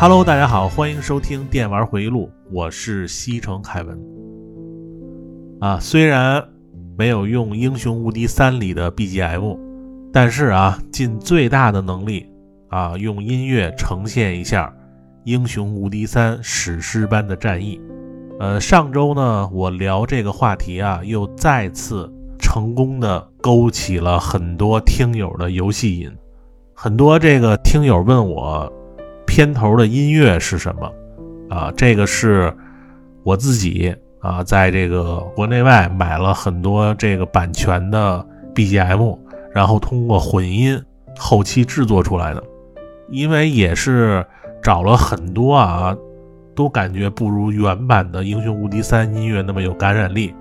Hello，大家好，欢迎收听电玩回忆录，我是西城凯文。啊，虽然没有用《英雄无敌三》里的 BGM，但是啊，尽最大的能力啊，用音乐呈现一下《英雄无敌三》史诗般的战役。呃，上周呢，我聊这个话题啊，又再次成功的勾起了很多听友的游戏瘾。很多这个听友问我。片头的音乐是什么？啊，这个是我自己啊，在这个国内外买了很多这个版权的 BGM，然后通过混音后期制作出来的。因为也是找了很多啊，都感觉不如原版的《英雄无敌三》音乐那么有感染力。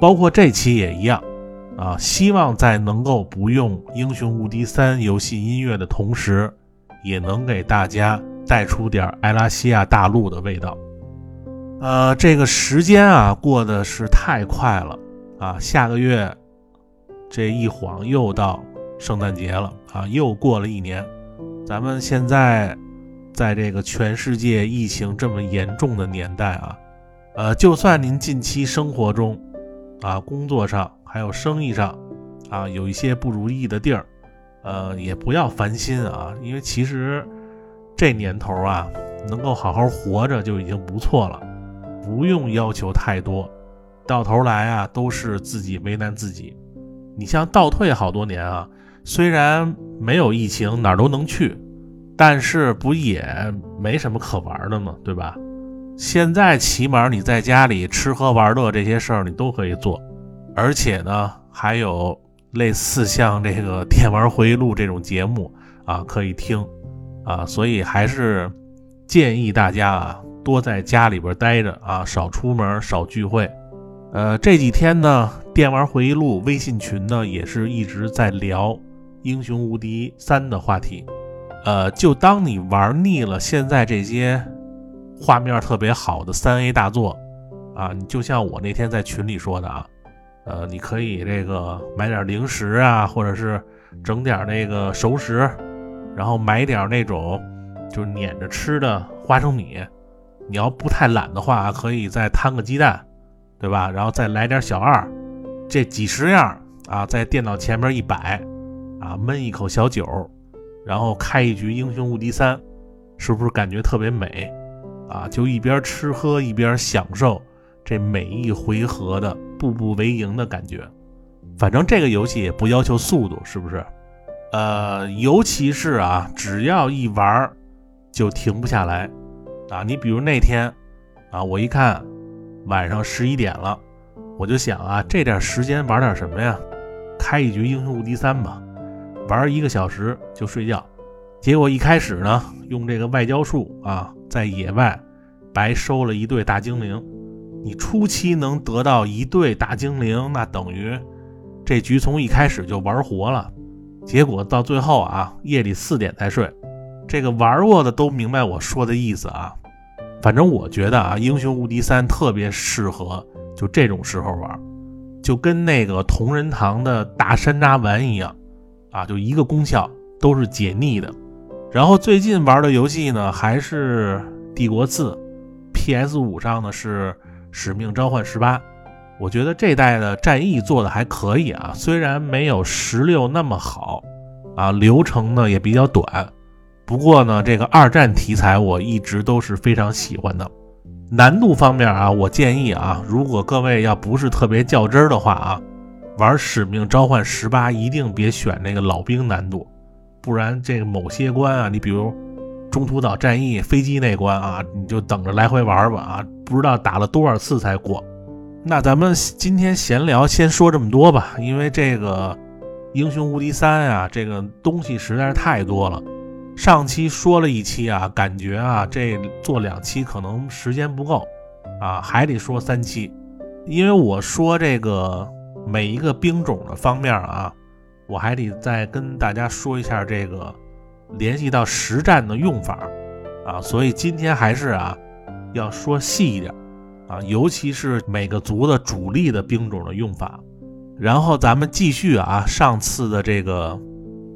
包括这期也一样啊，希望在能够不用《英雄无敌三》游戏音乐的同时，也能给大家。带出点埃拉西亚大陆的味道，呃，这个时间啊过得是太快了啊！下个月这一晃又到圣诞节了啊，又过了一年。咱们现在在这个全世界疫情这么严重的年代啊，呃，就算您近期生活中啊、工作上还有生意上啊有一些不如意的地儿，呃，也不要烦心啊，因为其实。这年头啊，能够好好活着就已经不错了，不用要求太多，到头来啊都是自己为难自己。你像倒退好多年啊，虽然没有疫情哪儿都能去，但是不也没什么可玩的吗？对吧？现在起码你在家里吃喝玩乐这些事儿你都可以做，而且呢还有类似像这个电玩回忆录这种节目啊可以听。啊，所以还是建议大家啊，多在家里边待着啊，少出门，少聚会。呃，这几天呢，电玩回忆录微信群呢，也是一直在聊《英雄无敌三》的话题。呃，就当你玩腻了现在这些画面特别好的三 A 大作啊，你就像我那天在群里说的啊，呃，你可以这个买点零食啊，或者是整点那个熟食。然后买点那种就是碾着吃的花生米，你要不太懒的话，可以再摊个鸡蛋，对吧？然后再来点小二，这几十样啊，在电脑前面一摆，啊，闷一口小酒，然后开一局英雄无敌三，是不是感觉特别美？啊，就一边吃喝一边享受这每一回合的步步为营的感觉。反正这个游戏也不要求速度，是不是？呃，尤其是啊，只要一玩就停不下来啊！你比如那天啊，我一看晚上十一点了，我就想啊，这点时间玩点什么呀？开一局英雄无敌三吧，玩一个小时就睡觉。结果一开始呢，用这个外交术啊，在野外白收了一对大精灵。你初期能得到一对大精灵，那等于这局从一开始就玩活了。结果到最后啊，夜里四点才睡。这个玩过的都明白我说的意思啊。反正我觉得啊，《英雄无敌三》特别适合就这种时候玩，就跟那个同仁堂的大山楂丸一样啊，就一个功效都是解腻的。然后最近玩的游戏呢，还是《帝国四》，PS 五上呢是《使命召唤十八》。我觉得这代的战役做的还可以啊，虽然没有十六那么好啊，流程呢也比较短。不过呢，这个二战题材我一直都是非常喜欢的。难度方面啊，我建议啊，如果各位要不是特别较真儿的话啊，玩《使命召唤十八》一定别选那个老兵难度，不然这个某些关啊，你比如中途岛战役飞机那关啊，你就等着来回玩吧啊，不知道打了多少次才过。那咱们今天闲聊，先说这么多吧。因为这个《英雄无敌三》啊，这个东西实在是太多了。上期说了一期啊，感觉啊，这做两期可能时间不够啊，还得说三期。因为我说这个每一个兵种的方面啊，我还得再跟大家说一下这个联系到实战的用法啊，所以今天还是啊，要说细一点。啊，尤其是每个族的主力的兵种的用法，然后咱们继续啊，上次的这个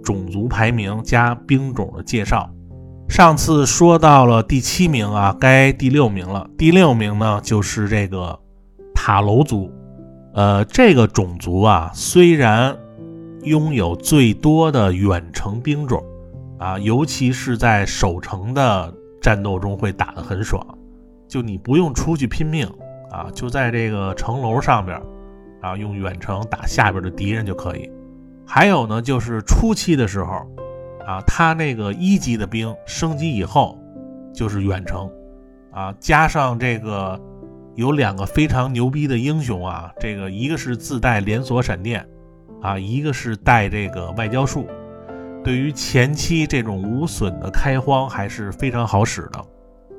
种族排名加兵种的介绍，上次说到了第七名啊，该第六名了。第六名呢，就是这个塔楼族。呃，这个种族啊，虽然拥有最多的远程兵种啊，尤其是在守城的战斗中会打得很爽，就你不用出去拼命啊，就在这个城楼上边啊，用远程打下边的敌人就可以。还有呢，就是初期的时候啊，他那个一级的兵升级以后就是远程啊，加上这个。有两个非常牛逼的英雄啊，这个一个是自带连锁闪电，啊，一个是带这个外交术，对于前期这种无损的开荒还是非常好使的。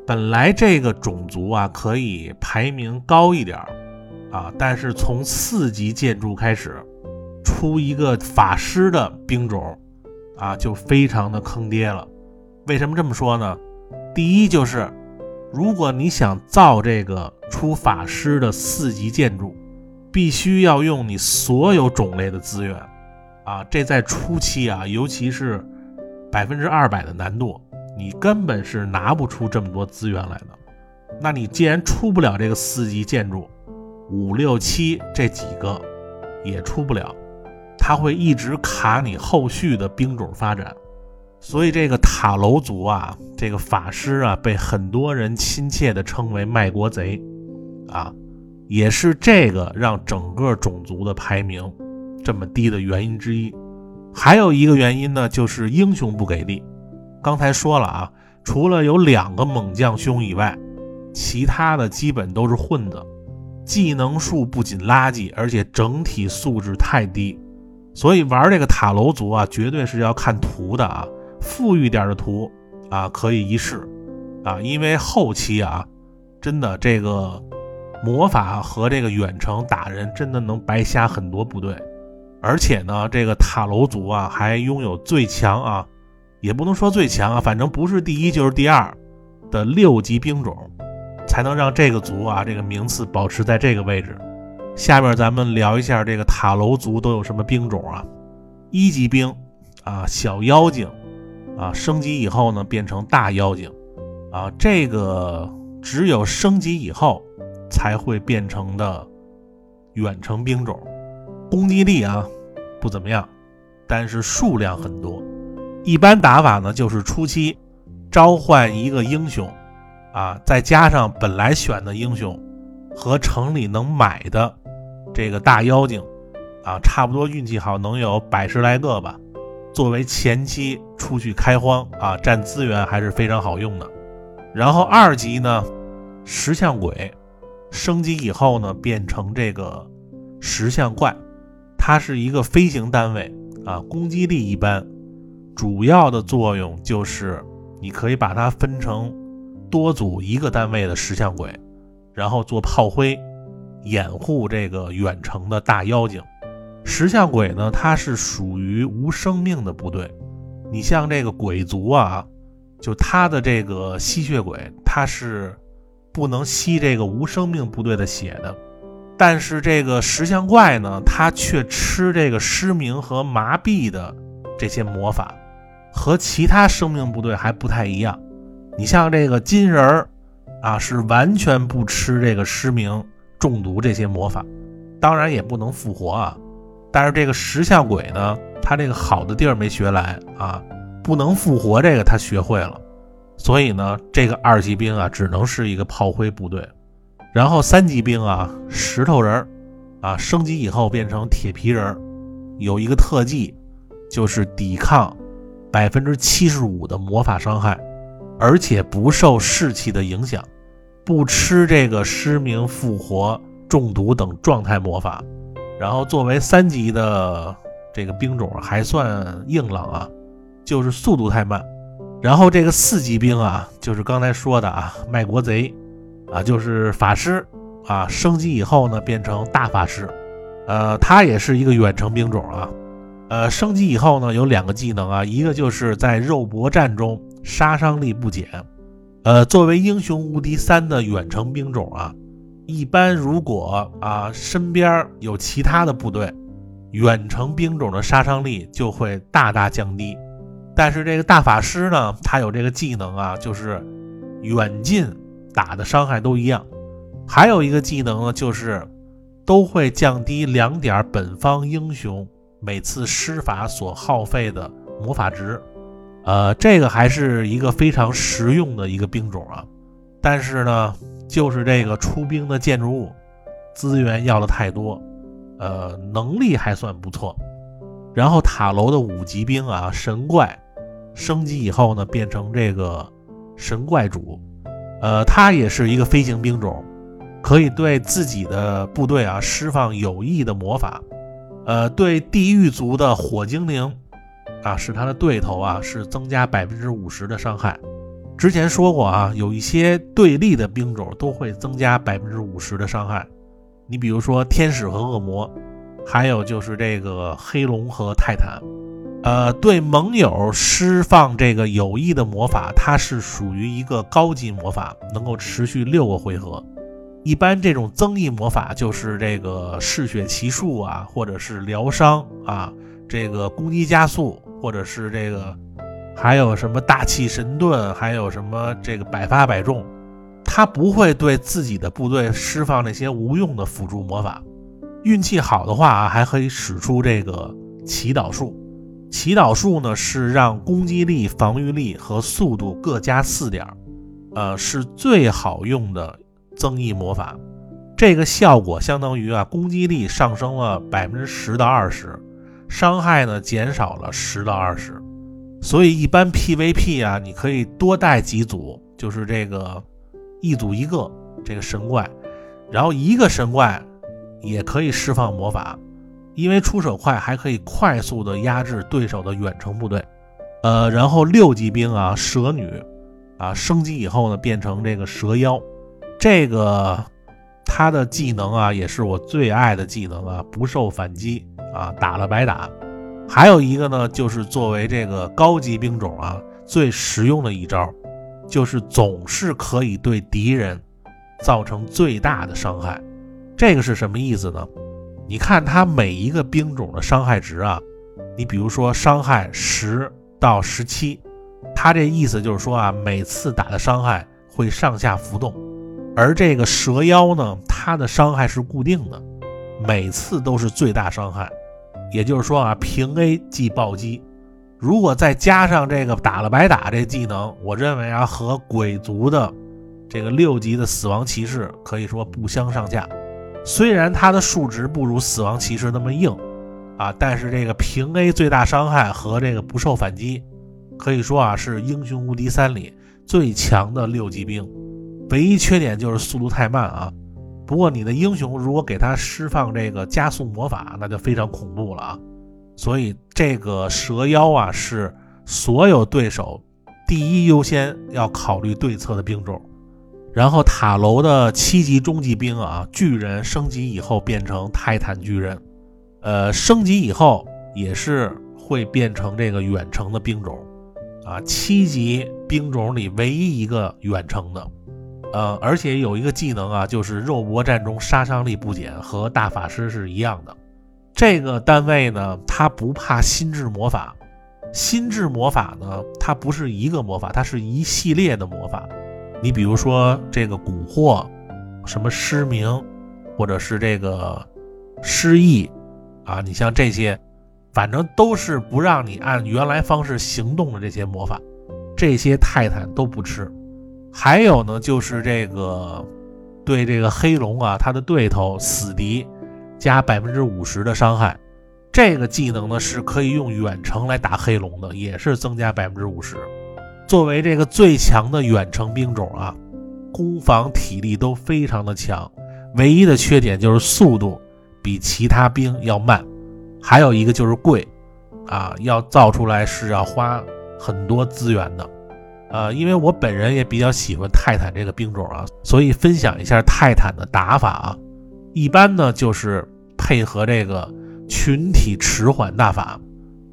本来这个种族啊可以排名高一点啊，但是从四级建筑开始出一个法师的兵种啊，就非常的坑爹了。为什么这么说呢？第一就是。如果你想造这个出法师的四级建筑，必须要用你所有种类的资源啊！这在初期啊，尤其是百分之二百的难度，你根本是拿不出这么多资源来的。那你既然出不了这个四级建筑，五六七这几个也出不了，它会一直卡你后续的兵种发展。所以这个塔楼族啊，这个法师啊，被很多人亲切地称为卖国贼，啊，也是这个让整个种族的排名这么低的原因之一。还有一个原因呢，就是英雄不给力。刚才说了啊，除了有两个猛将兄以外，其他的基本都是混子，技能数不仅垃圾，而且整体素质太低。所以玩这个塔楼族啊，绝对是要看图的啊。富裕点的图啊，可以一试啊，因为后期啊，真的这个魔法和这个远程打人，真的能白瞎很多部队。而且呢，这个塔楼族啊，还拥有最强啊，也不能说最强啊，反正不是第一就是第二的六级兵种，才能让这个族啊这个名次保持在这个位置。下面咱们聊一下这个塔楼族都有什么兵种啊？一级兵啊，小妖精。啊，升级以后呢，变成大妖精，啊，这个只有升级以后才会变成的远程兵种，攻击力啊不怎么样，但是数量很多。一般打法呢，就是初期召唤一个英雄，啊，再加上本来选的英雄和城里能买的这个大妖精，啊，差不多运气好能有百十来个吧。作为前期出去开荒啊，占资源还是非常好用的。然后二级呢，石像鬼升级以后呢，变成这个石像怪，它是一个飞行单位啊，攻击力一般，主要的作用就是你可以把它分成多组一个单位的石像鬼，然后做炮灰，掩护这个远程的大妖精。石像鬼呢，它是属于无生命的部队。你像这个鬼族啊，就他的这个吸血鬼，他是不能吸这个无生命部队的血的。但是这个石像怪呢，他却吃这个失明和麻痹的这些魔法，和其他生命部队还不太一样。你像这个金人儿啊，是完全不吃这个失明、中毒这些魔法，当然也不能复活啊。但是这个石像鬼呢，他这个好的地儿没学来啊，不能复活，这个他学会了，所以呢，这个二级兵啊，只能是一个炮灰部队。然后三级兵啊，石头人儿啊，升级以后变成铁皮人，有一个特技，就是抵抗百分之七十五的魔法伤害，而且不受士气的影响，不吃这个失明、复活、中毒等状态魔法。然后作为三级的这个兵种还算硬朗啊，就是速度太慢。然后这个四级兵啊，就是刚才说的啊，卖国贼啊，就是法师啊，升级以后呢变成大法师，呃，他也是一个远程兵种啊，呃，升级以后呢有两个技能啊，一个就是在肉搏战中杀伤力不减，呃，作为英雄无敌三的远程兵种啊。一般如果啊身边有其他的部队，远程兵种的杀伤力就会大大降低，但是这个大法师呢，他有这个技能啊，就是远近打的伤害都一样。还有一个技能呢，就是都会降低两点本方英雄每次施法所耗费的魔法值。呃，这个还是一个非常实用的一个兵种啊。但是呢，就是这个出兵的建筑物资源要的太多，呃，能力还算不错。然后塔楼的五级兵啊，神怪升级以后呢，变成这个神怪主，呃，他也是一个飞行兵种，可以对自己的部队啊释放有益的魔法，呃，对地狱族的火精灵。啊，是他的对头啊，是增加百分之五十的伤害。之前说过啊，有一些对立的兵种都会增加百分之五十的伤害。你比如说天使和恶魔，还有就是这个黑龙和泰坦。呃，对盟友释放这个有益的魔法，它是属于一个高级魔法，能够持续六个回合。一般这种增益魔法就是这个嗜血奇术啊，或者是疗伤啊，这个攻击加速。或者是这个，还有什么大气神盾，还有什么这个百发百中，他不会对自己的部队释放那些无用的辅助魔法。运气好的话啊，还可以使出这个祈祷术。祈祷术呢是让攻击力、防御力和速度各加四点，呃，是最好用的增益魔法。这个效果相当于啊，攻击力上升了百分之十到二十。伤害呢减少了十到二十，所以一般 PVP 啊，你可以多带几组，就是这个一组一个这个神怪，然后一个神怪也可以释放魔法，因为出手快，还可以快速的压制对手的远程部队。呃，然后六级兵啊，蛇女啊，升级以后呢，变成这个蛇妖，这个他的技能啊，也是我最爱的技能啊，不受反击。啊，打了白打，还有一个呢，就是作为这个高级兵种啊，最实用的一招，就是总是可以对敌人造成最大的伤害。这个是什么意思呢？你看他每一个兵种的伤害值啊，你比如说伤害十到十七，他这意思就是说啊，每次打的伤害会上下浮动，而这个蛇妖呢，它的伤害是固定的，每次都是最大伤害。也就是说啊，平 A 即暴击，如果再加上这个打了白打这技能，我认为啊，和鬼族的这个六级的死亡骑士可以说不相上下。虽然它的数值不如死亡骑士那么硬啊，但是这个平 A 最大伤害和这个不受反击，可以说啊是英雄无敌三里最强的六级兵。唯一缺点就是速度太慢啊。不过你的英雄如果给他释放这个加速魔法，那就非常恐怖了啊！所以这个蛇妖啊是所有对手第一优先要考虑对策的兵种。然后塔楼的七级中级兵啊，巨人升级以后变成泰坦巨人，呃，升级以后也是会变成这个远程的兵种啊，七级兵种里唯一一个远程的。呃，而且有一个技能啊，就是肉搏战中杀伤力不减，和大法师是一样的。这个单位呢，它不怕心智魔法。心智魔法呢，它不是一个魔法，它是一系列的魔法。你比如说这个蛊惑，什么失明，或者是这个失忆啊，你像这些，反正都是不让你按原来方式行动的这些魔法，这些泰坦都不吃。还有呢，就是这个对这个黑龙啊，他的对头死敌加百分之五十的伤害，这个技能呢是可以用远程来打黑龙的，也是增加百分之五十。作为这个最强的远程兵种啊，攻防体力都非常的强，唯一的缺点就是速度比其他兵要慢，还有一个就是贵啊，要造出来是要花很多资源的。呃，因为我本人也比较喜欢泰坦这个兵种啊，所以分享一下泰坦的打法啊。一般呢就是配合这个群体迟缓大法，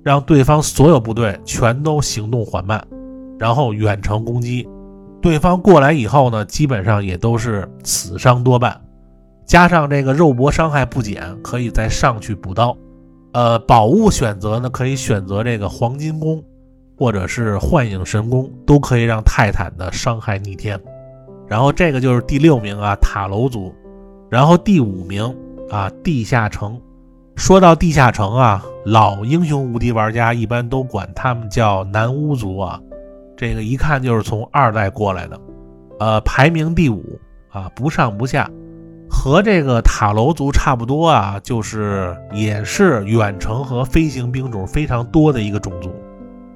让对方所有部队全都行动缓慢，然后远程攻击。对方过来以后呢，基本上也都是死伤多半。加上这个肉搏伤害不减，可以再上去补刀。呃，宝物选择呢，可以选择这个黄金弓。或者是幻影神功，都可以让泰坦的伤害逆天。然后这个就是第六名啊，塔楼族。然后第五名啊，地下城。说到地下城啊，老英雄无敌玩家一般都管他们叫南巫族啊，这个一看就是从二代过来的。呃，排名第五啊，不上不下，和这个塔楼族差不多啊，就是也是远程和飞行兵种非常多的一个种族。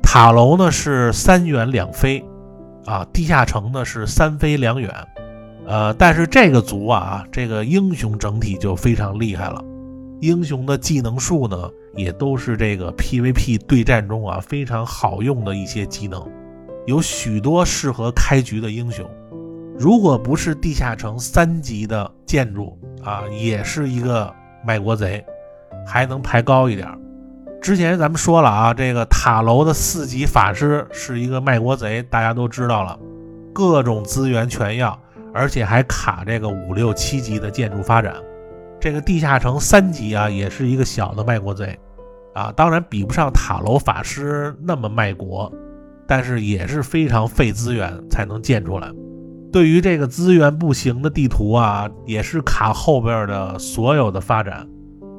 塔楼呢是三远两飞，啊，地下城呢是三飞两远。呃，但是这个族啊，这个英雄整体就非常厉害了，英雄的技能树呢，也都是这个 PVP 对战中啊非常好用的一些技能，有许多适合开局的英雄。如果不是地下城三级的建筑啊，也是一个卖国贼，还能排高一点。之前咱们说了啊，这个塔楼的四级法师是一个卖国贼，大家都知道了，各种资源全要。而且还卡这个五六七级的建筑发展，这个地下城三级啊，也是一个小的卖国贼，啊，当然比不上塔楼法师那么卖国，但是也是非常费资源才能建出来。对于这个资源不行的地图啊，也是卡后边的所有的发展，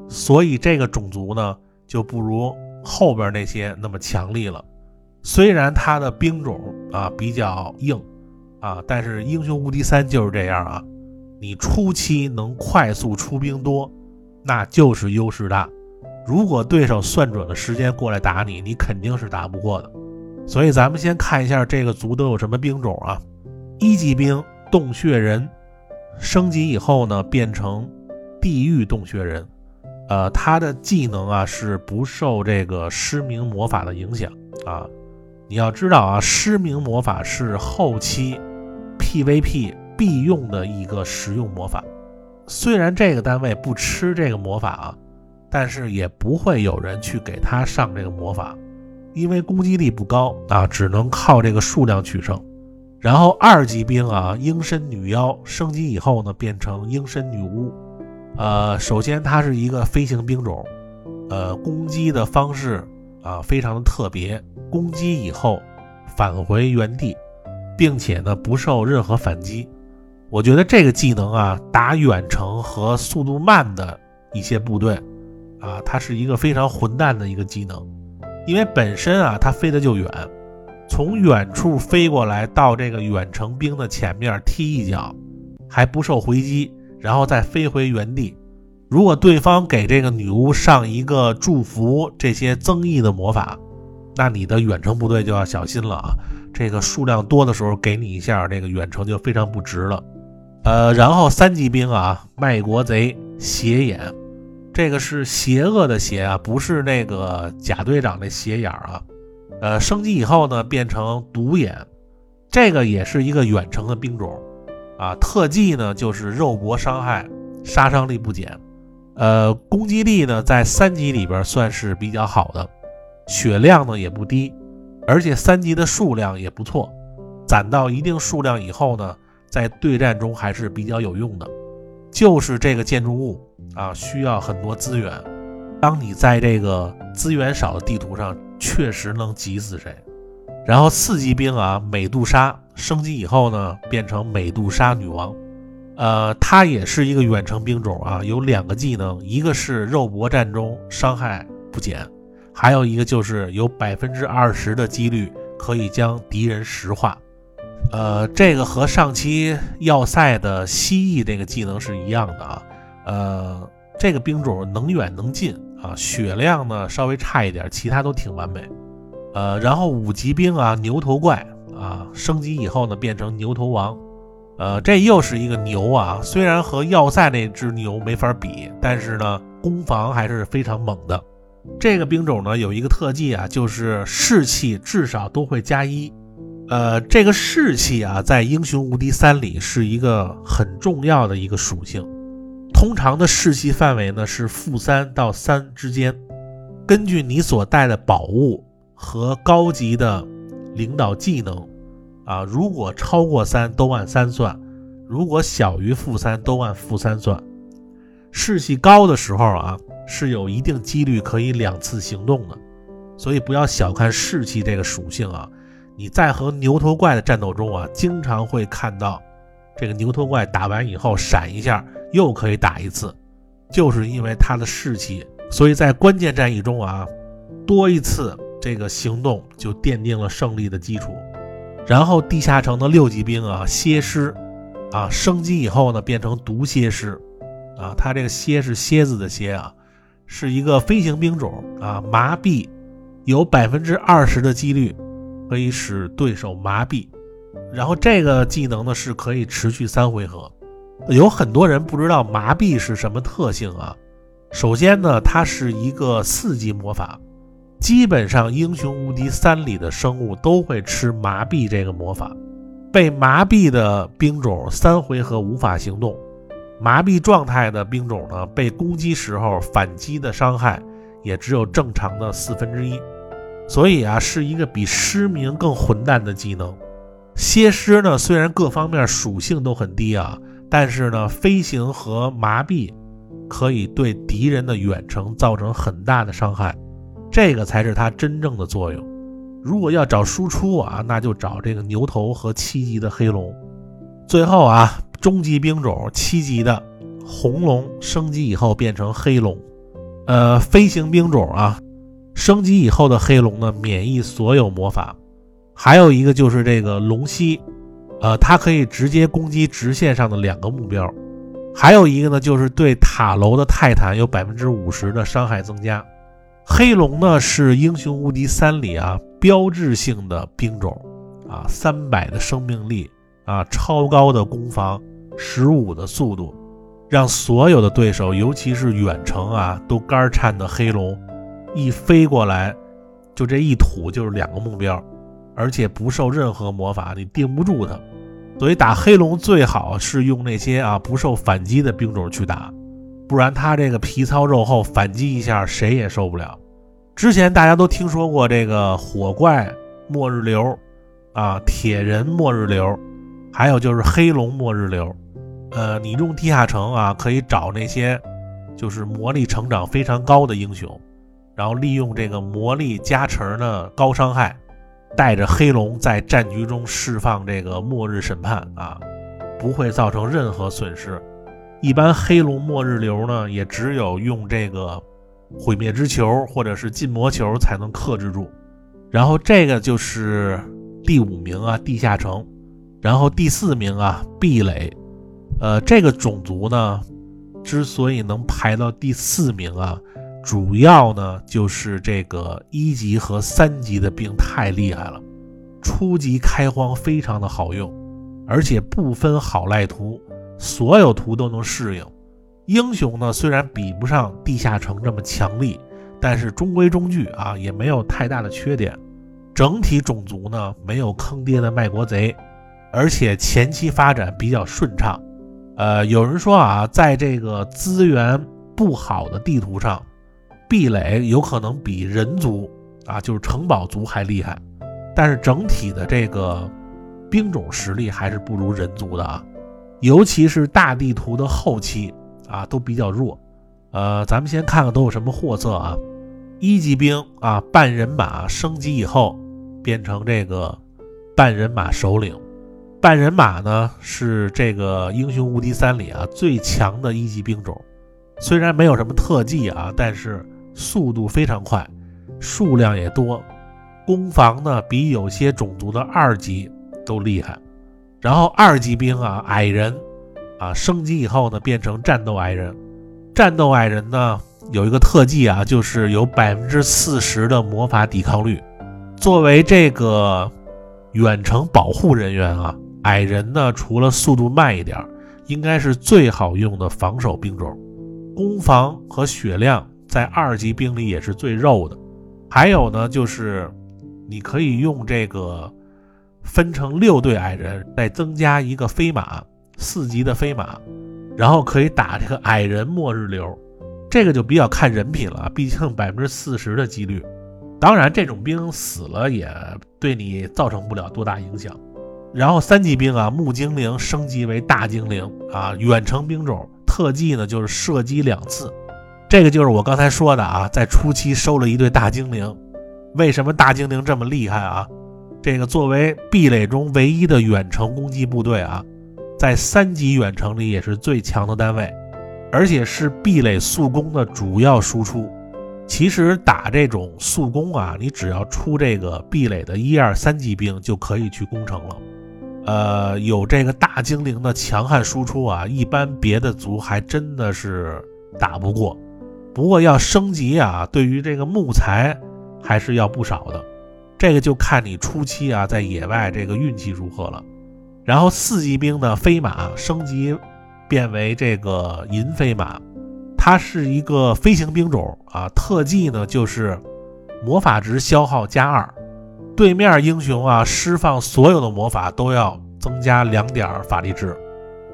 所以这个种族呢就不如后边那些那么强力了。虽然他的兵种啊比较硬。啊！但是英雄无敌三就是这样啊，你初期能快速出兵多，那就是优势大。如果对手算准了时间过来打你，你肯定是打不过的。所以咱们先看一下这个族都有什么兵种啊？一级兵洞穴人，升级以后呢变成地狱洞穴人，呃，他的技能啊是不受这个失明魔法的影响啊。你要知道啊，失明魔法是后期。PVP 必用的一个实用魔法，虽然这个单位不吃这个魔法啊，但是也不会有人去给他上这个魔法，因为攻击力不高啊，只能靠这个数量取胜。然后二级兵啊，鹰身女妖升级以后呢，变成鹰身女巫。呃，首先它是一个飞行兵种，呃，攻击的方式啊非常的特别，攻击以后返回原地。并且呢，不受任何反击。我觉得这个技能啊，打远程和速度慢的一些部队啊，它是一个非常混蛋的一个技能。因为本身啊，它飞得就远，从远处飞过来到这个远程兵的前面踢一脚，还不受回击，然后再飞回原地。如果对方给这个女巫上一个祝福这些增益的魔法，那你的远程部队就要小心了啊。这个数量多的时候，给你一下，这个远程就非常不值了。呃，然后三级兵啊，卖国贼斜眼，这个是邪恶的邪啊，不是那个贾队长那斜眼啊。呃，升级以后呢，变成独眼，这个也是一个远程的兵种啊。特技呢就是肉搏伤害，杀伤力不减。呃，攻击力呢在三级里边算是比较好的，血量呢也不低。而且三级的数量也不错，攒到一定数量以后呢，在对战中还是比较有用的。就是这个建筑物啊，需要很多资源。当你在这个资源少的地图上，确实能挤死谁。然后四级兵啊，美杜莎升级以后呢，变成美杜莎女王。呃，她也是一个远程兵种啊，有两个技能，一个是肉搏战中伤害不减。还有一个就是有百分之二十的几率可以将敌人石化，呃，这个和上期要塞的蜥蜴这个技能是一样的啊，呃，这个兵种能远能近啊，血量呢稍微差一点，其他都挺完美，呃，然后五级兵啊，牛头怪啊，升级以后呢变成牛头王，呃，这又是一个牛啊，虽然和要塞那只牛没法比，但是呢攻防还是非常猛的。这个兵种呢有一个特技啊，就是士气至少都会加一。呃，这个士气啊，在英雄无敌三里是一个很重要的一个属性。通常的士气范围呢是负三到三之间。根据你所带的宝物和高级的领导技能啊，如果超过三都按三算，如果小于负三都按负三算。士气高的时候啊。是有一定几率可以两次行动的，所以不要小看士气这个属性啊！你在和牛头怪的战斗中啊，经常会看到这个牛头怪打完以后闪一下，又可以打一次，就是因为他的士气。所以在关键战役中啊，多一次这个行动就奠定了胜利的基础。然后地下城的六级兵啊，蝎师啊，升级以后呢，变成毒蝎师啊，它这个蝎是蝎子的蝎啊，是一个飞行兵种啊，麻痹。有百分之二十的几率可以使对手麻痹，然后这个技能呢是可以持续三回合。有很多人不知道麻痹是什么特性啊。首先呢，它是一个四级魔法，基本上英雄无敌三里的生物都会吃麻痹这个魔法。被麻痹的兵种三回合无法行动，麻痹状态的兵种呢被攻击时候反击的伤害也只有正常的四分之一。所以啊，是一个比失明更混蛋的技能。蝎狮呢，虽然各方面属性都很低啊，但是呢，飞行和麻痹可以对敌人的远程造成很大的伤害，这个才是它真正的作用。如果要找输出啊，那就找这个牛头和七级的黑龙。最后啊，终极兵种七级的红龙升级以后变成黑龙，呃，飞行兵种啊。升级以后的黑龙呢，免疫所有魔法。还有一个就是这个龙息，呃，它可以直接攻击直线上的两个目标。还有一个呢，就是对塔楼的泰坦有百分之五十的伤害增加。黑龙呢是英雄无敌三里啊标志性的兵种啊，三百的生命力啊，超高的攻防，十五的速度，让所有的对手，尤其是远程啊，都肝颤的黑龙。一飞过来，就这一吐就是两个目标，而且不受任何魔法，你定不住它。所以打黑龙最好是用那些啊不受反击的兵种去打，不然他这个皮糙肉厚，反击一下谁也受不了。之前大家都听说过这个火怪末日流啊，铁人末日流，还有就是黑龙末日流。呃，你用地下城啊，可以找那些就是魔力成长非常高的英雄。然后利用这个魔力加成的高伤害，带着黑龙在战局中释放这个末日审判啊，不会造成任何损失。一般黑龙末日流呢，也只有用这个毁灭之球或者是禁魔球才能克制住。然后这个就是第五名啊，地下城。然后第四名啊，壁垒。呃，这个种族呢，之所以能排到第四名啊。主要呢就是这个一级和三级的兵太厉害了，初级开荒非常的好用，而且不分好赖图，所有图都能适应。英雄呢虽然比不上地下城这么强力，但是中规中矩啊，也没有太大的缺点。整体种族呢没有坑爹的卖国贼，而且前期发展比较顺畅。呃，有人说啊，在这个资源不好的地图上。壁垒有可能比人族啊，就是城堡族还厉害，但是整体的这个兵种实力还是不如人族的啊，尤其是大地图的后期啊都比较弱。呃，咱们先看看都有什么货色啊。一级兵啊，半人马升级以后变成这个半人马首领。半人马呢是这个英雄无敌三里啊最强的一级兵种，虽然没有什么特技啊，但是。速度非常快，数量也多，攻防呢比有些种族的二级都厉害。然后二级兵啊，矮人啊，升级以后呢变成战斗矮人。战斗矮人呢有一个特技啊，就是有百分之四十的魔法抵抗率。作为这个远程保护人员啊，矮人呢除了速度慢一点，应该是最好用的防守兵种，攻防和血量。在二级兵里也是最肉的，还有呢，就是你可以用这个分成六队矮人，再增加一个飞马，四级的飞马，然后可以打这个矮人末日流，这个就比较看人品了，毕竟百分之四十的几率。当然，这种兵死了也对你造成不了多大影响。然后三级兵啊，木精灵升级为大精灵啊，远程兵种，特技呢就是射击两次。这个就是我刚才说的啊，在初期收了一对大精灵，为什么大精灵这么厉害啊？这个作为壁垒中唯一的远程攻击部队啊，在三级远程里也是最强的单位，而且是壁垒速攻的主要输出。其实打这种速攻啊，你只要出这个壁垒的一二三级兵就可以去攻城了。呃，有这个大精灵的强悍输出啊，一般别的族还真的是打不过。不过要升级啊，对于这个木材还是要不少的。这个就看你初期啊在野外这个运气如何了。然后四级兵的飞马升级变为这个银飞马。它是一个飞行兵种啊，特技呢就是魔法值消耗加二，对面英雄啊释放所有的魔法都要增加两点法力值，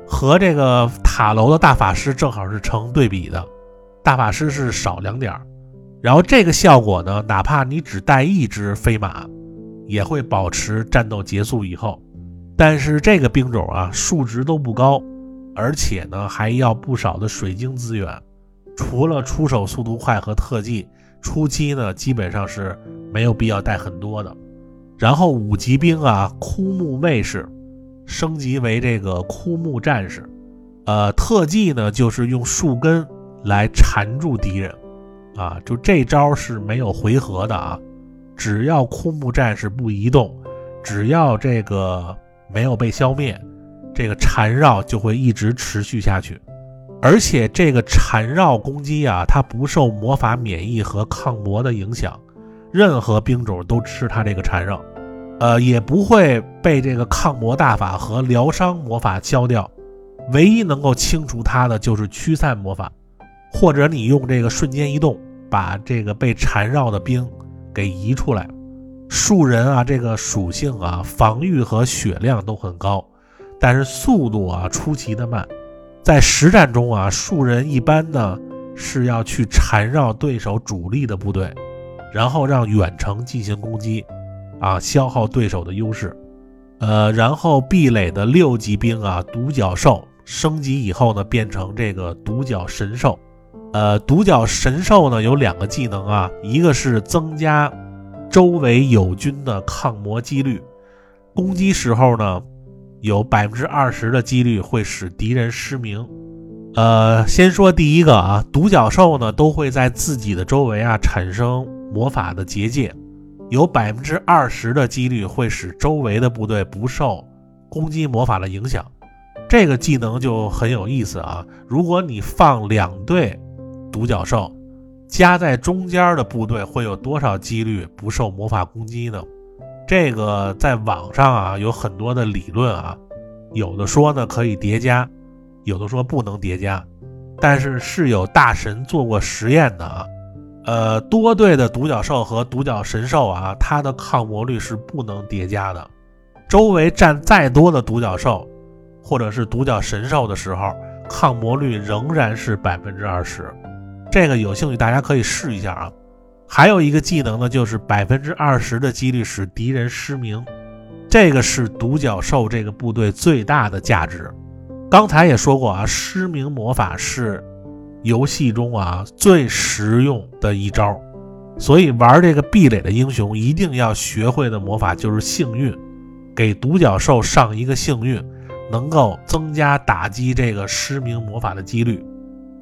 和这个塔楼的大法师正好是成对比的，大法师是少两点，然后这个效果呢，哪怕你只带一只飞马，也会保持战斗结束以后，但是这个兵种啊数值都不高，而且呢还要不少的水晶资源。除了出手速度快和特技，初期呢基本上是没有必要带很多的。然后五级兵啊，枯木卫士升级为这个枯木战士，呃，特技呢就是用树根来缠住敌人，啊，就这招是没有回合的啊，只要枯木战士不移动，只要这个没有被消灭，这个缠绕就会一直持续下去。而且这个缠绕攻击啊，它不受魔法免疫和抗魔的影响，任何兵种都吃它这个缠绕，呃，也不会被这个抗魔大法和疗伤魔法消掉。唯一能够清除它的就是驱散魔法，或者你用这个瞬间移动把这个被缠绕的兵给移出来。树人啊，这个属性啊，防御和血量都很高，但是速度啊出奇的慢。在实战中啊，树人一般呢是要去缠绕对手主力的部队，然后让远程进行攻击，啊，消耗对手的优势。呃，然后壁垒的六级兵啊，独角兽升级以后呢，变成这个独角神兽。呃，独角神兽呢有两个技能啊，一个是增加周围友军的抗魔几率，攻击时候呢。有百分之二十的几率会使敌人失明。呃，先说第一个啊，独角兽呢都会在自己的周围啊产生魔法的结界，有百分之二十的几率会使周围的部队不受攻击魔法的影响。这个技能就很有意思啊！如果你放两队独角兽，夹在中间的部队会有多少几率不受魔法攻击呢？这个在网上啊有很多的理论啊，有的说呢可以叠加，有的说不能叠加，但是是有大神做过实验的啊。呃，多队的独角兽和独角神兽啊，它的抗魔率是不能叠加的。周围站再多的独角兽或者是独角神兽的时候，抗魔率仍然是百分之二十。这个有兴趣大家可以试一下啊。还有一个技能呢，就是百分之二十的几率使敌人失明，这个是独角兽这个部队最大的价值。刚才也说过啊，失明魔法是游戏中啊最实用的一招，所以玩这个壁垒的英雄一定要学会的魔法就是幸运，给独角兽上一个幸运，能够增加打击这个失明魔法的几率。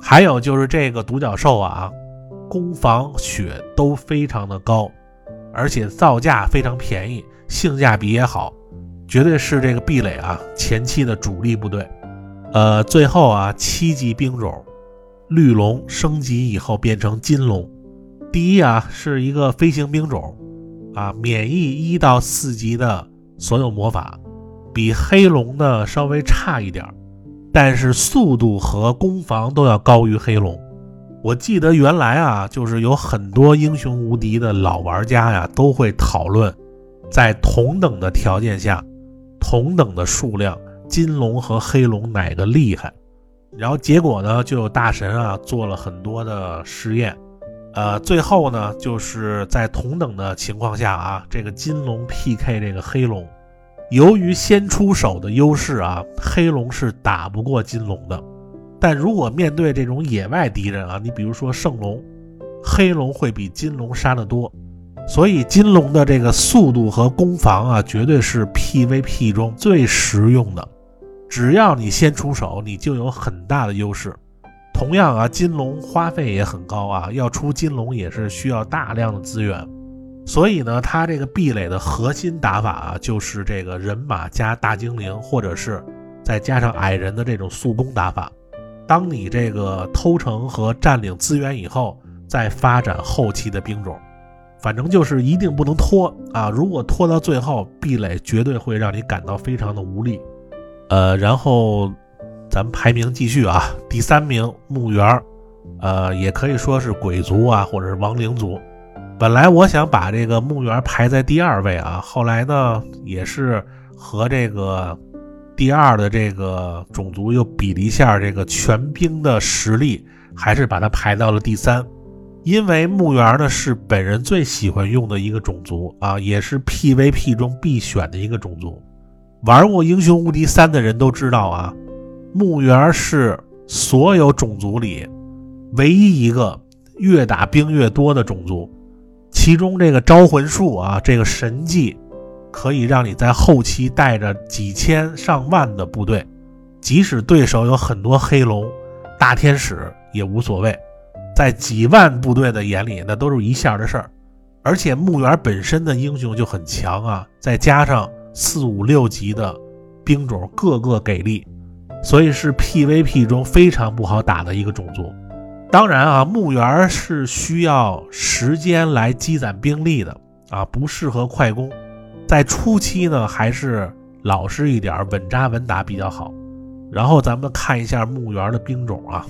还有就是这个独角兽啊。攻防血都非常的高，而且造价非常便宜，性价比也好，绝对是这个壁垒啊前期的主力部队。呃，最后啊，七级兵种绿龙升级以后变成金龙，第一啊是一个飞行兵种啊，免疫一到四级的所有魔法，比黑龙呢稍微差一点儿，但是速度和攻防都要高于黑龙。我记得原来啊，就是有很多英雄无敌的老玩家呀，都会讨论，在同等的条件下，同等的数量，金龙和黑龙哪个厉害？然后结果呢，就有大神啊做了很多的试验，呃，最后呢，就是在同等的情况下啊，这个金龙 PK 这个黑龙，由于先出手的优势啊，黑龙是打不过金龙的。但如果面对这种野外敌人啊，你比如说圣龙，黑龙会比金龙杀得多，所以金龙的这个速度和攻防啊，绝对是 PVP 中最实用的。只要你先出手，你就有很大的优势。同样啊，金龙花费也很高啊，要出金龙也是需要大量的资源。所以呢，它这个壁垒的核心打法啊，就是这个人马加大精灵，或者是再加上矮人的这种速攻打法。当你这个偷城和占领资源以后，再发展后期的兵种。反正就是一定不能拖啊！如果拖到最后，壁垒绝对会让你感到非常的无力。呃，然后咱们排名继续啊，第三名墓园，呃，也可以说是鬼族啊，或者是亡灵族。本来我想把这个墓园排在第二位啊，后来呢，也是和这个第二的这个种族又比了一下这个全兵的实力，还是把它排到了第三。因为墓园呢是本人最喜欢用的一个种族啊，也是 PVP 中必选的一个种族。玩过《英雄无敌三》的人都知道啊，墓园是所有种族里唯一一个越打兵越多的种族。其中这个招魂术啊，这个神技可以让你在后期带着几千上万的部队，即使对手有很多黑龙、大天使也无所谓。在几万部队的眼里，那都是一下的事儿。而且墓园本身的英雄就很强啊，再加上四五六级的兵种，个个给力，所以是 PVP 中非常不好打的一个种族。当然啊，墓园是需要时间来积攒兵力的啊，不适合快攻。在初期呢，还是老实一点，稳扎稳打比较好。然后咱们看一下墓园的兵种啊。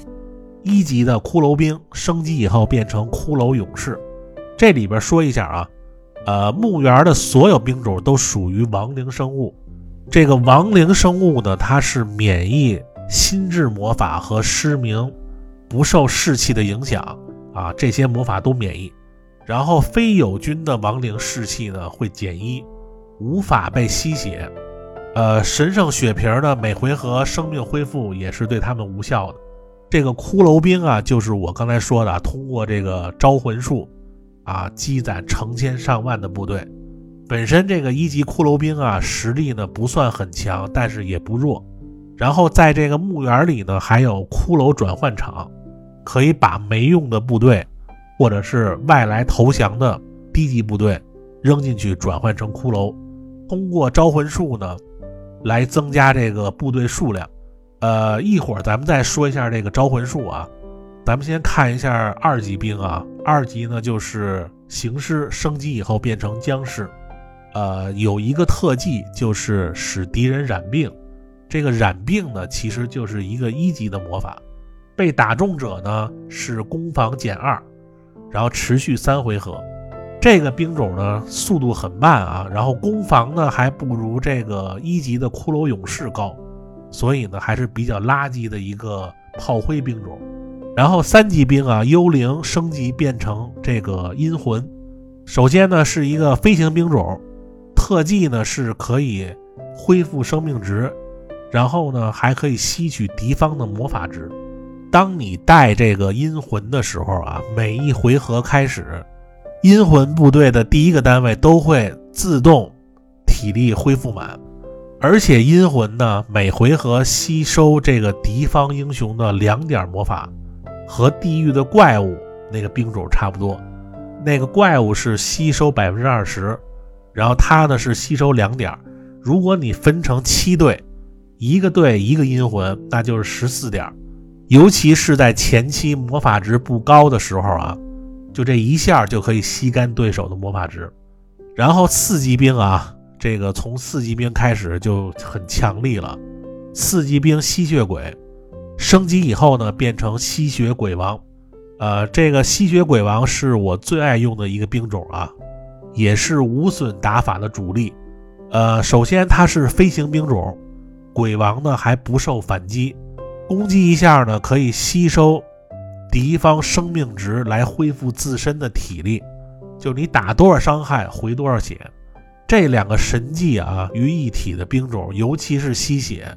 一级的骷髅兵升级以后变成骷髅勇士，这里边说一下啊，呃，墓园的所有兵种都属于亡灵生物。这个亡灵生物呢，它是免疫心智魔法和失明，不受士气的影响啊，这些魔法都免疫。然后非友军的亡灵士气呢会减一，无法被吸血。呃，神圣血瓶呢每回合生命恢复也是对他们无效的。这个骷髅兵啊，就是我刚才说的，通过这个招魂术啊，积攒成千上万的部队。本身这个一级骷髅兵啊，实力呢不算很强，但是也不弱。然后在这个墓园里呢，还有骷髅转换场，可以把没用的部队或者是外来投降的低级部队扔进去，转换成骷髅。通过招魂术呢，来增加这个部队数量。呃，一会儿咱们再说一下这个招魂术啊。咱们先看一下二级兵啊。二级呢就是行尸，升级以后变成僵尸。呃，有一个特技就是使敌人染病。这个染病呢，其实就是一个一级的魔法。被打中者呢是攻防减二，然后持续三回合。这个兵种呢速度很慢啊，然后攻防呢还不如这个一级的骷髅勇士高。所以呢，还是比较垃圾的一个炮灰兵种。然后三级兵啊，幽灵升级变成这个阴魂。首先呢，是一个飞行兵种，特技呢是可以恢复生命值，然后呢还可以吸取敌方的魔法值。当你带这个阴魂的时候啊，每一回合开始，阴魂部队的第一个单位都会自动体力恢复满。而且阴魂呢，每回合吸收这个敌方英雄的两点魔法，和地狱的怪物那个兵种差不多。那个怪物是吸收百分之二十，然后他呢是吸收两点。如果你分成七队，一个队一个阴魂，那就是十四点。尤其是在前期魔法值不高的时候啊，就这一下就可以吸干对手的魔法值。然后四级兵啊。这个从四级兵开始就很强力了，四级兵吸血鬼升级以后呢，变成吸血鬼王。呃，这个吸血鬼王是我最爱用的一个兵种啊，也是无损打法的主力。呃，首先它是飞行兵种，鬼王呢还不受反击，攻击一下呢可以吸收敌方生命值来恢复自身的体力，就你打多少伤害回多少血。这两个神技啊于一体的兵种，尤其是吸血，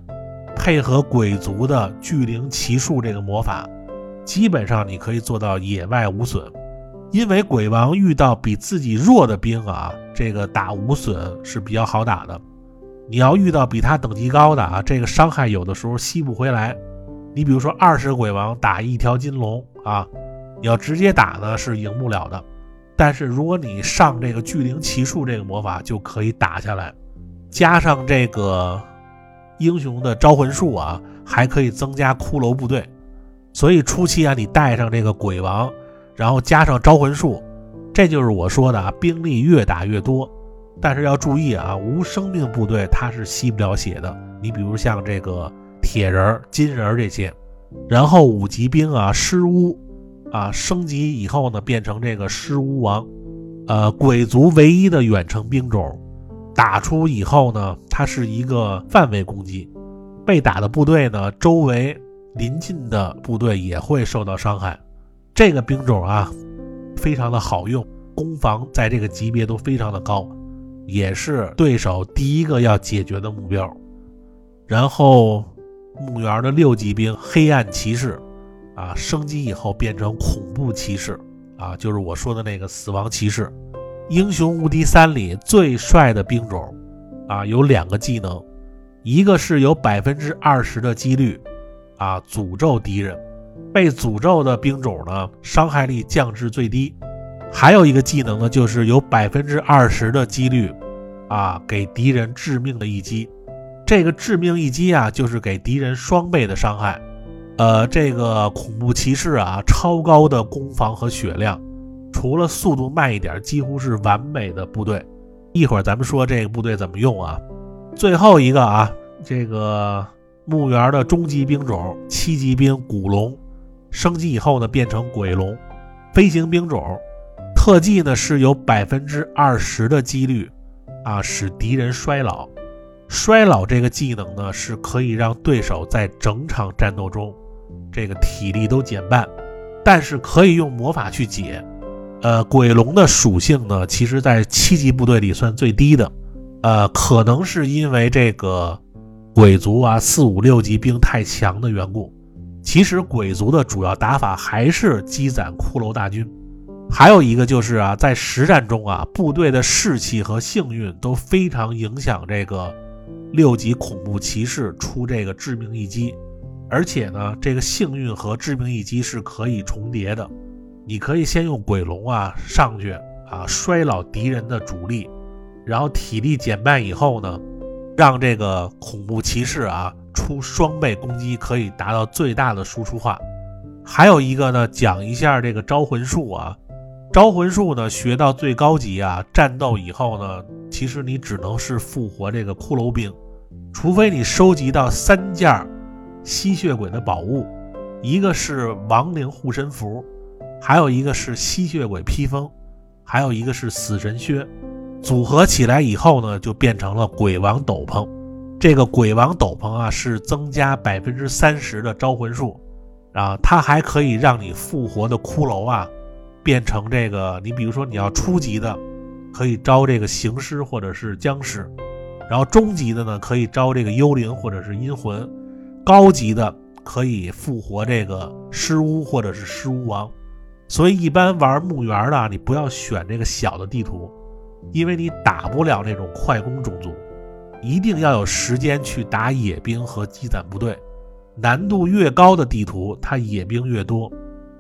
配合鬼族的巨灵骑术这个魔法，基本上你可以做到野外无损。因为鬼王遇到比自己弱的兵啊，这个打无损是比较好打的。你要遇到比他等级高的啊，这个伤害有的时候吸不回来。你比如说二十鬼王打一条金龙啊，你要直接打呢是赢不了的。但是如果你上这个巨灵奇术这个魔法，就可以打下来，加上这个英雄的招魂术啊，还可以增加骷髅部队。所以初期啊，你带上这个鬼王，然后加上招魂术，这就是我说的啊，兵力越打越多。但是要注意啊，无生命部队它是吸不了血的。你比如像这个铁人、金人这些，然后五级兵啊，尸巫啊，升级以后呢，变成这个尸巫王，呃，鬼族唯一的远程兵种，打出以后呢，它是一个范围攻击，被打的部队呢，周围临近的部队也会受到伤害。这个兵种啊，非常的好用，攻防在这个级别都非常的高。也是对手第一个要解决的目标。然后，墓园的六级兵黑暗骑士，啊，升级以后变成恐怖骑士，啊，就是我说的那个死亡骑士。英雄无敌三里最帅的兵种，啊，有两个技能，一个是有百分之二十的几率，啊，诅咒敌人，被诅咒的兵种呢，伤害力降至最低。还有一个技能呢，就是有百分之二十的几率，啊，给敌人致命的一击。这个致命一击啊，就是给敌人双倍的伤害。呃，这个恐怖骑士啊，超高的攻防和血量，除了速度慢一点，几乎是完美的部队。一会儿咱们说这个部队怎么用啊。最后一个啊，这个墓园的终极兵种七级兵古龙，升级以后呢，变成鬼龙，飞行兵种。特技呢是有百分之二十的几率，啊，使敌人衰老。衰老这个技能呢是可以让对手在整场战斗中，这个体力都减半，但是可以用魔法去解。呃，鬼龙的属性呢，其实在七级部队里算最低的，呃，可能是因为这个鬼族啊四五六级兵太强的缘故。其实鬼族的主要打法还是积攒骷髅大军。还有一个就是啊，在实战中啊，部队的士气和幸运都非常影响这个六级恐怖骑士出这个致命一击，而且呢，这个幸运和致命一击是可以重叠的。你可以先用鬼龙啊上去啊衰老敌人的主力，然后体力减半以后呢，让这个恐怖骑士啊出双倍攻击，可以达到最大的输出化。还有一个呢，讲一下这个招魂术啊。招魂术呢，学到最高级啊，战斗以后呢，其实你只能是复活这个骷髅兵，除非你收集到三件吸血鬼的宝物，一个是亡灵护身符，还有一个是吸血鬼披风，还有一个是死神靴，组合起来以后呢，就变成了鬼王斗篷。这个鬼王斗篷啊，是增加百分之三十的招魂术，啊，它还可以让你复活的骷髅啊。变成这个，你比如说你要初级的，可以招这个行尸或者是僵尸，然后中级的呢可以招这个幽灵或者是阴魂，高级的可以复活这个尸巫或者是尸巫王。所以一般玩墓园的，你不要选这个小的地图，因为你打不了那种快攻种族，一定要有时间去打野兵和积攒部队。难度越高的地图，它野兵越多。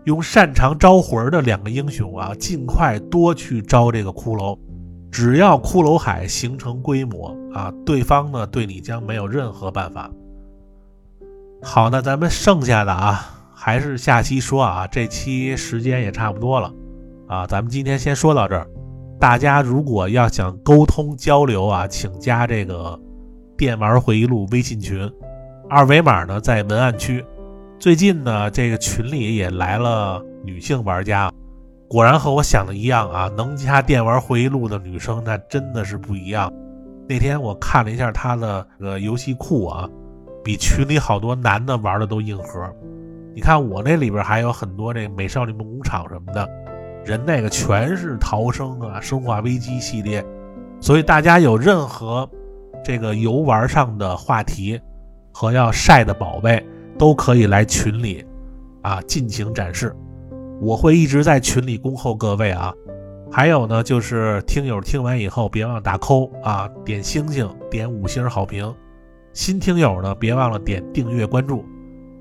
用擅长招魂的两个英雄啊，尽快多去招这个骷髅。只要骷髅海形成规模啊，对方呢对你将没有任何办法。好，那咱们剩下的啊，还是下期说啊。这期时间也差不多了啊，咱们今天先说到这儿。大家如果要想沟通交流啊，请加这个电玩回忆录微信群，二维码呢在文案区。最近呢，这个群里也来了女性玩家，果然和我想的一样啊，能加电玩回忆录的女生那真的是不一样。那天我看了一下她的呃游戏库啊，比群里好多男的玩的都硬核。你看我那里边还有很多这美少女梦工厂什么的，人那个全是逃生啊、生化危机系列，所以大家有任何这个游玩上的话题和要晒的宝贝。都可以来群里，啊，尽情展示。我会一直在群里恭候各位啊。还有呢，就是听友听完以后别忘打扣啊，点星星，点五星好评。新听友呢，别忘了点订阅关注。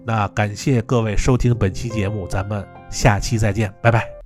那感谢各位收听本期节目，咱们下期再见，拜拜。